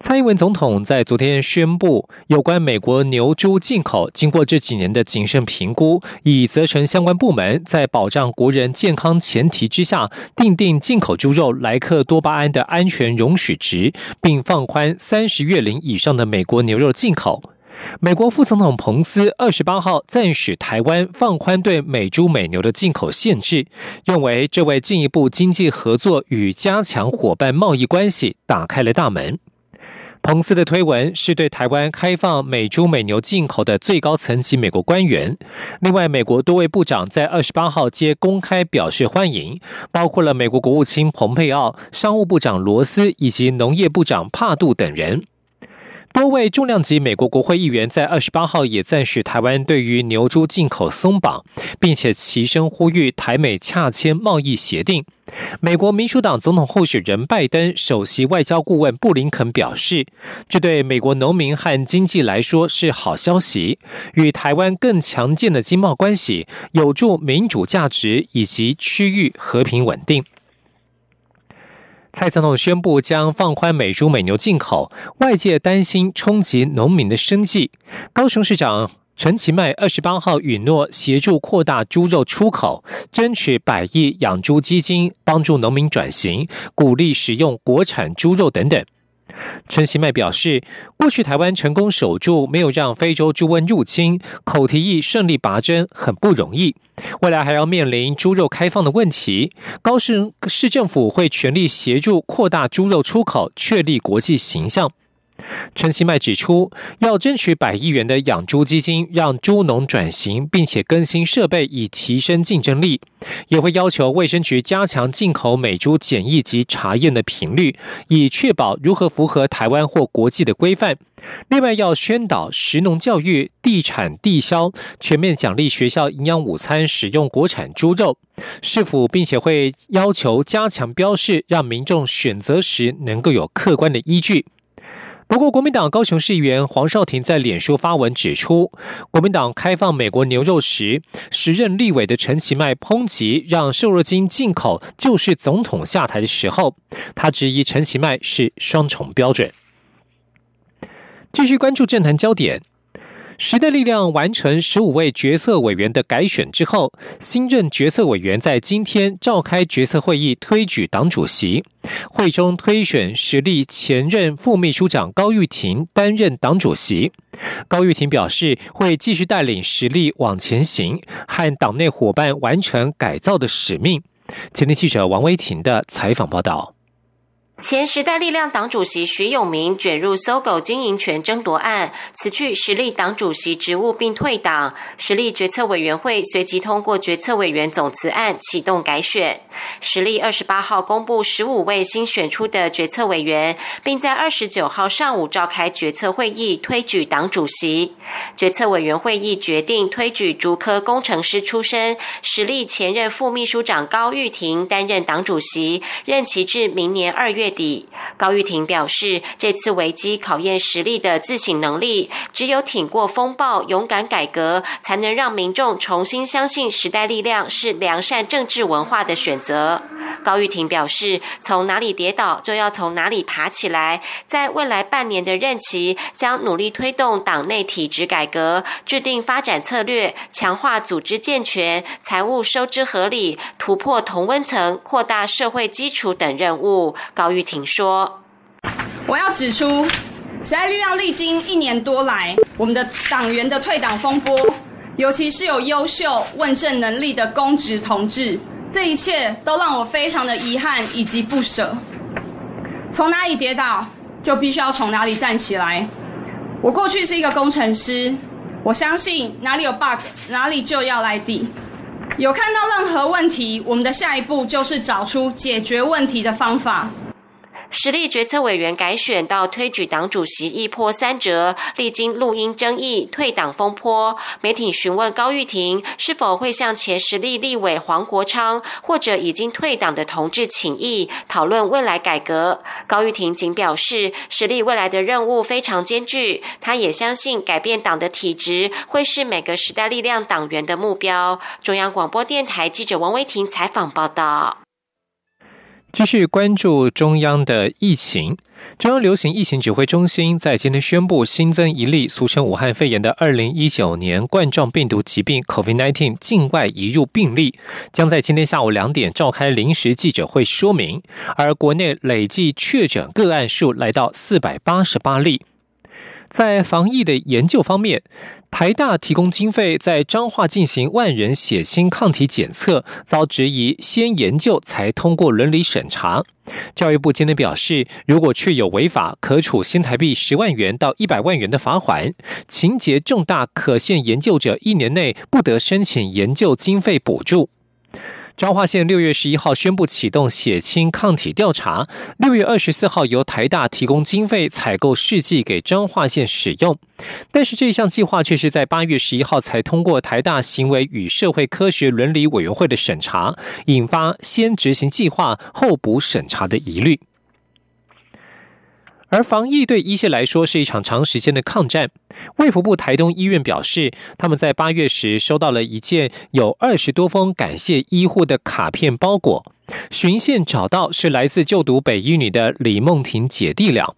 蔡英文总统在昨天宣布，有关美国牛猪进口，经过这几年的谨慎评估，已责成相关部门在保障国人健康前提之下，定定进口猪肉莱克多巴胺的安全容许值，并放宽三十月龄以上的美国牛肉进口。美国副总统彭斯二十八号赞许台湾放宽对美猪美牛的进口限制，认为这为进一步经济合作与加强伙伴贸易关系打开了大门。彭斯的推文是对台湾开放美猪美牛进口的最高层级美国官员。另外，美国多位部长在二十八号皆公开表示欢迎，包括了美国国务卿蓬佩奥、商务部长罗斯以及农业部长帕杜等人。多位重量级美国国会议员在二十八号也赞许台湾对于牛猪进口松绑，并且齐声呼吁台美洽签贸易协定。美国民主党总统候选人拜登首席外交顾问布林肯表示，这对美国农民和经济来说是好消息，与台湾更强健的经贸关系有助民主价值以及区域和平稳定。蔡总统宣布将放宽美猪美牛进口，外界担心冲击农民的生计。高雄市长陈其迈二十八号允诺协助扩大猪肉出口，争取百亿养猪基金，帮助农民转型，鼓励使用国产猪肉等等。陈其迈表示，过去台湾成功守住，没有让非洲猪瘟入侵，口蹄疫顺利拔针，很不容易。未来还要面临猪肉开放的问题，高雄市政府会全力协助扩大猪肉出口，确立国际形象。陈其迈指出，要争取百亿元的养猪基金，让猪农转型，并且更新设备以提升竞争力。也会要求卫生局加强进口美猪检疫及查验的频率，以确保如何符合台湾或国际的规范。另外，要宣导食农教育、地产地销，全面奖励学校营养午餐使用国产猪肉。是否并且会要求加强标示，让民众选择时能够有客观的依据。不过，国民党高雄市议员黄少廷在脸书发文指出，国民党开放美国牛肉时，时任立委的陈其迈抨击让瘦肉精进口就是总统下台的时候，他质疑陈其迈是双重标准。继续关注政坛焦点。时代力量完成十五位决策委员的改选之后，新任决策委员在今天召开决策会议，推举党主席。会中推选实力前任副秘书长高玉婷担任党主席。高玉婷表示，会继续带领实力往前行，和党内伙伴完成改造的使命。前天记者王威婷的采访报道。前时代力量党主席徐永明卷入搜狗经营权争夺案，辞去实力党主席职务并退党。实力决策委员会随即通过决策委员总辞案，启动改选。实力二十八号公布十五位新选出的决策委员，并在二十九号上午召开决策会议，推举党主席。决策委员会议决定推举竹科工程师出身、实力前任副秘书长高玉婷担任党主席，任期至明年二月。月底，高玉婷表示，这次危机考验实力的自省能力，只有挺过风暴、勇敢改革，才能让民众重新相信时代力量是良善政治文化的选择。高玉婷表示，从哪里跌倒就要从哪里爬起来，在未来半年的任期，将努力推动党内体制改革，制定发展策略，强化组织健全、财务收支合理、突破同温层、扩大社会基础等任务。高玉婷说：“我要指出，时代力量历经一年多来，我们的党员的退党风波，尤其是有优秀问政能力的公职同志，这一切都让我非常的遗憾以及不舍。从哪里跌倒，就必须要从哪里站起来。我过去是一个工程师，我相信哪里有 bug，哪里就要来抵。有看到任何问题，我们的下一步就是找出解决问题的方法。”实力决策委员改选到推举党主席一波三折，历经录音争议、退党风波。媒体询问高玉婷是否会向前实力立委黄国昌或者已经退党的同志请益，讨论未来改革。高玉婷仅表示，实力未来的任务非常艰巨，他也相信改变党的体制会是每个时代力量党员的目标。中央广播电台记者王威婷采访报道。继续关注中央的疫情。中央流行疫情指挥中心在今天宣布，新增一例俗称武汉肺炎的二零一九年冠状病毒疾病 （COVID-19） 境外移入病例，将在今天下午两点召开临时记者会说明。而国内累计确诊个案数来到四百八十八例。在防疫的研究方面，台大提供经费在彰化进行万人血清抗体检测，遭质疑先研究才通过伦理审查。教育部今天表示，如果确有违法，可处新台币十万元到一百万元的罚款；情节重大，可限研究者一年内不得申请研究经费补助。彰化县六月十一号宣布启动血清抗体调查，六月二十四号由台大提供经费采购试剂给彰化县使用，但是这项计划却是在八月十一号才通过台大行为与社会科学伦理委员会的审查，引发先执行计划后补审查的疑虑。而防疫对一线来说是一场长时间的抗战。卫福部台东医院表示，他们在八月时收到了一件有二十多封感谢医护的卡片包裹，寻线找到是来自就读北医女的李梦婷姐弟俩。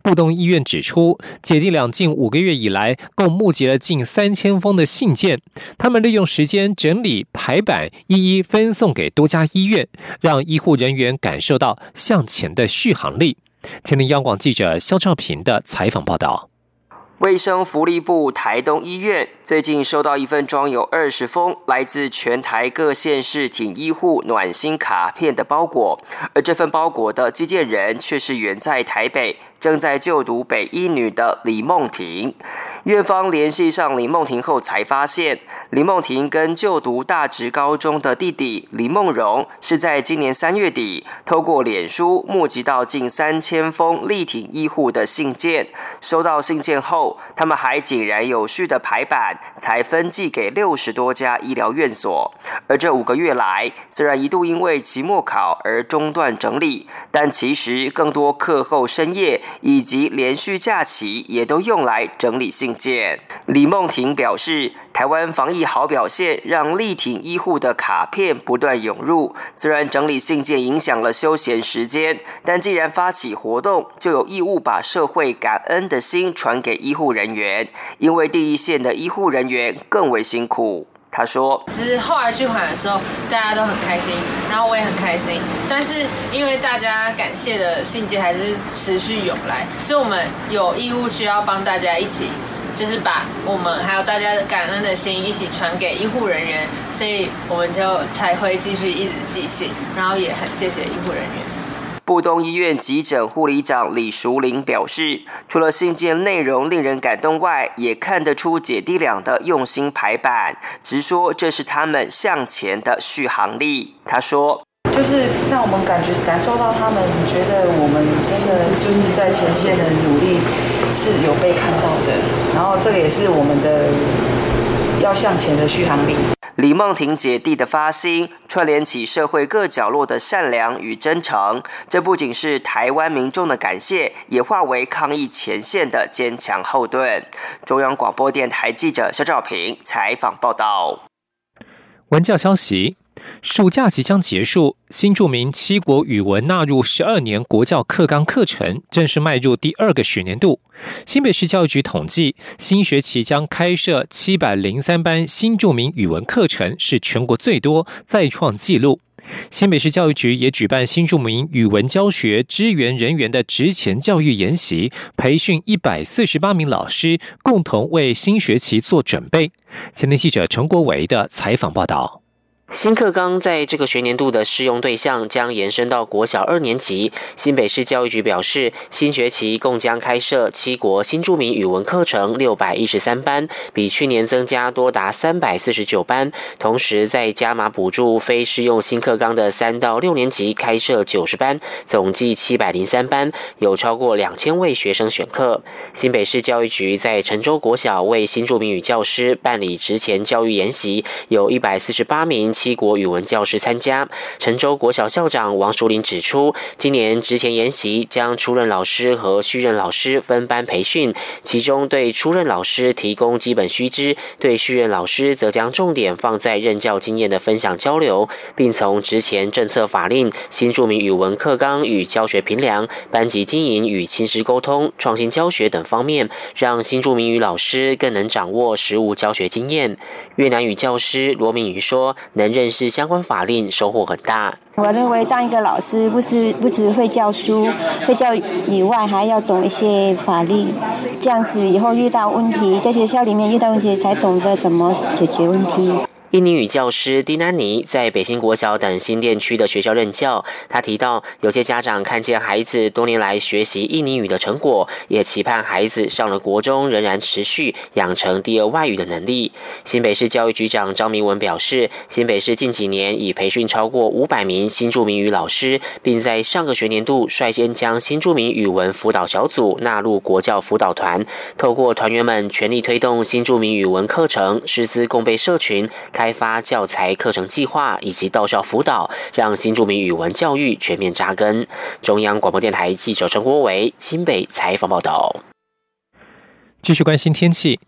布东医院指出，姐弟俩近五个月以来共募集了近三千封的信件，他们利用时间整理排版，一一分送给多家医院，让医护人员感受到向前的续航力。前听央广记者肖兆平的采访报道。卫生福利部台东医院最近收到一份装有二十封来自全台各县市挺医护暖心卡片的包裹，而这份包裹的寄件人却是远在台北。正在就读北医女的李梦婷，院方联系上李梦婷后，才发现李梦婷跟就读大直高中的弟弟李梦荣，是在今年三月底透过脸书募集到近三千封力挺医护的信件。收到信件后，他们还井然有序的排版，才分寄给六十多家医疗院所。而这五个月来，虽然一度因为期末考而中断整理，但其实更多课后深夜。以及连续假期也都用来整理信件。李梦婷表示，台湾防疫好表现，让力挺医护的卡片不断涌入。虽然整理信件影响了休闲时间，但既然发起活动，就有义务把社会感恩的心传给医护人员，因为第一线的医护人员更为辛苦。他说：“其实后来去还的时候，大家都很开心，然后我也很开心。但是因为大家感谢的信件还是持续涌来，所以我们有义务需要帮大家一起，就是把我们还有大家感恩的心一起传给医护人员，所以我们就才会继续一直寄信，然后也很谢谢医护人员。”布东医院急诊护理长李淑玲表示，除了信件内容令人感动外，也看得出姐弟俩的用心排版，直说这是他们向前的续航力。他说：“就是让我们感觉感受到他们觉得我们真的就是在前线的努力是有被看到的，然后这个也是我们的要向前的续航力。”李梦婷姐弟的发心，串联起社会各角落的善良与真诚。这不仅是台湾民众的感谢，也化为抗疫前线的坚强后盾。中央广播电台记者肖兆平采访报道。文教消息。暑假即将结束，新著名七国语文纳入十二年国教课纲课程，正式迈入第二个学年度。新北市教育局统计，新学期将开设七百零三班新著名语文课程，是全国最多，再创纪录。新北市教育局也举办新著名语文教学支援人员的职前教育研习，培训一百四十八名老师，共同为新学期做准备。前天记者陈国维的采访报道。新课纲在这个学年度的适用对象将延伸到国小二年级。新北市教育局表示，新学期共将开设七国新著名语文课程六百一十三班，比去年增加多达三百四十九班。同时，在加码补助非适用新课纲的三到六年级开设九十班，总计七百零三班，有超过两千位学生选课。新北市教育局在陈州国小为新著名语教师办理职前教育研习，有一百四十八名。七国语文教师参加。陈州国小校长王淑玲指出，今年职前研习将出任老师和续任老师分班培训，其中对出任老师提供基本须知，对续任老师则将重点放在任教经验的分享交流，并从职前政策法令、新著名语文课纲与教学评量、班级经营与亲师沟通、创新教学等方面，让新著名语老师更能掌握实务教学经验。越南语教师罗明宇说：“。”能认识相关法令收获很大。我认为当一个老师不是不只会教书，会教以外，还要懂一些法律，这样子以后遇到问题，在学校里面遇到问题，才懂得怎么解决问题。印尼语教师丁丹尼在北新国小等新店区的学校任教。他提到，有些家长看见孩子多年来学习印尼语的成果，也期盼孩子上了国中仍然持续养成第二外语的能力。新北市教育局长张明文表示，新北市近几年已培训超过五百名新著名语老师，并在上个学年度率先将新著名语文辅导小组纳入国教辅导团，透过团员们全力推动新著名语文课程师资共备社群。开发教材课程计划以及到校辅导，让新著名语文教育全面扎根。中央广播电台记者陈国维新北采访报道。继续关心天气，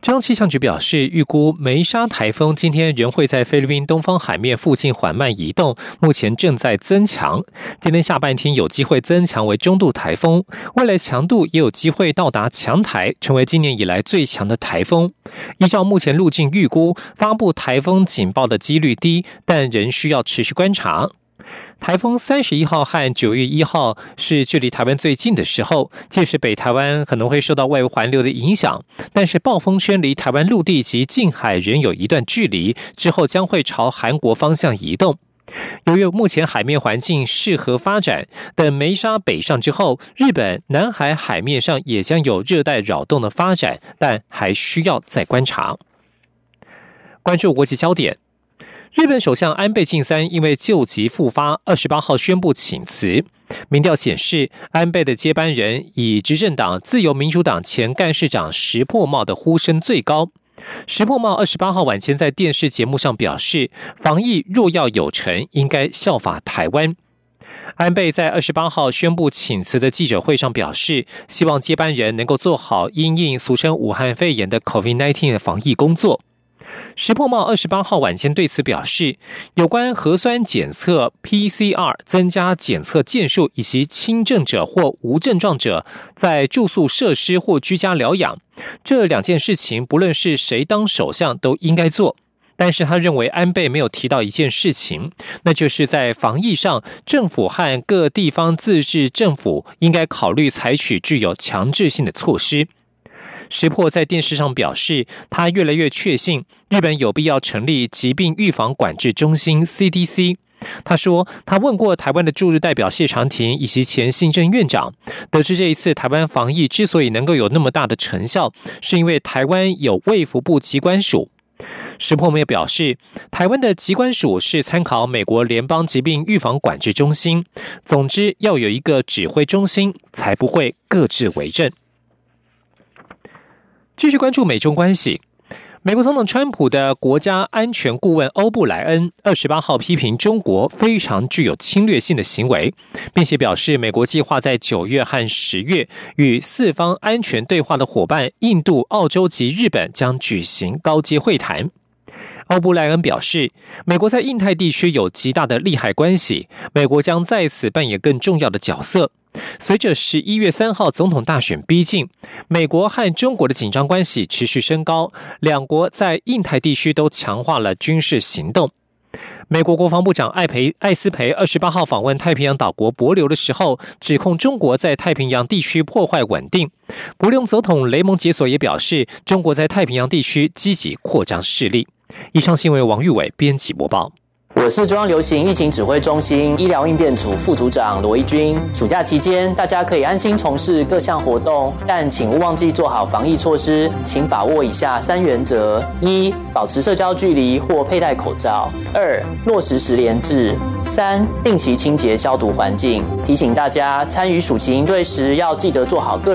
中央气象局表示，预估梅沙台风今天仍会在菲律宾东方海面附近缓慢移动，目前正在增强。今天下半天有机会增强为中度台风，未来强度也有机会到达强台，成为今年以来最强的台风。依照目前路径预估，发布台风警报的几率低，但仍需要持续观察。台风三十一号和九月一号是距离台湾最近的时候，届时北台湾可能会受到外围环流的影响，但是暴风圈离台湾陆地及近海仍有一段距离，之后将会朝韩国方向移动。由于目前海面环境适合发展，等梅沙北上之后，日本南海海面上也将有热带扰动的发展，但还需要再观察。关注国际焦点。日本首相安倍晋三因为旧疾复发，二十八号宣布请辞。民调显示，安倍的接班人以执政党自由民主党前干事长石破茂的呼声最高。石破茂二十八号晚间在电视节目上表示，防疫若要有成，应该效法台湾。安倍在二十八号宣布请辞的记者会上表示，希望接班人能够做好因应俗称武汉肺炎的 COVID-19 的防疫工作。石破茂二十八号晚间对此表示，有关核酸检测 PCR 增加检测件数，以及轻症者或无症状者在住宿设施或居家疗养这两件事情，不论是谁当首相都应该做。但是他认为安倍没有提到一件事情，那就是在防疫上，政府和各地方自治政府应该考虑采取具有强制性的措施。石破在电视上表示，他越来越确信日本有必要成立疾病预防管制中心 （CDC）。他说，他问过台湾的驻日代表谢长廷以及前行政院长，得知这一次台湾防疫之所以能够有那么大的成效，是因为台湾有卫福部机关署。石破也表示，台湾的机关署是参考美国联邦疾病预防管制中心。总之，要有一个指挥中心，才不会各自为政。继续关注美中关系。美国总统川普的国家安全顾问欧布莱恩二十八号批评中国非常具有侵略性的行为，并且表示美国计划在九月和十月与四方安全对话的伙伴印度、澳洲及日本将举行高阶会谈。欧布莱恩表示，美国在印太地区有极大的利害关系，美国将在此扮演更重要的角色。随着十一月三号总统大选逼近，美国和中国的紧张关系持续升高，两国在印太地区都强化了军事行动。美国国防部长艾培艾斯培二十八号访问太平洋岛国帛琉的时候，指控中国在太平洋地区破坏稳定。帛琉总统雷蒙解锁也表示，中国在太平洋地区积极扩张势力。以上新闻，王玉伟编辑播报。我是中央流行疫情指挥中心医疗应变组副组长罗一军。暑假期间，大家可以安心从事各项活动，但请勿忘记做好防疫措施。请把握以下三原则：一、保持社交距离或佩戴口罩；二、落实十连制；三、定期清洁消毒环境。提醒大家，参与暑期应对时要记得做好个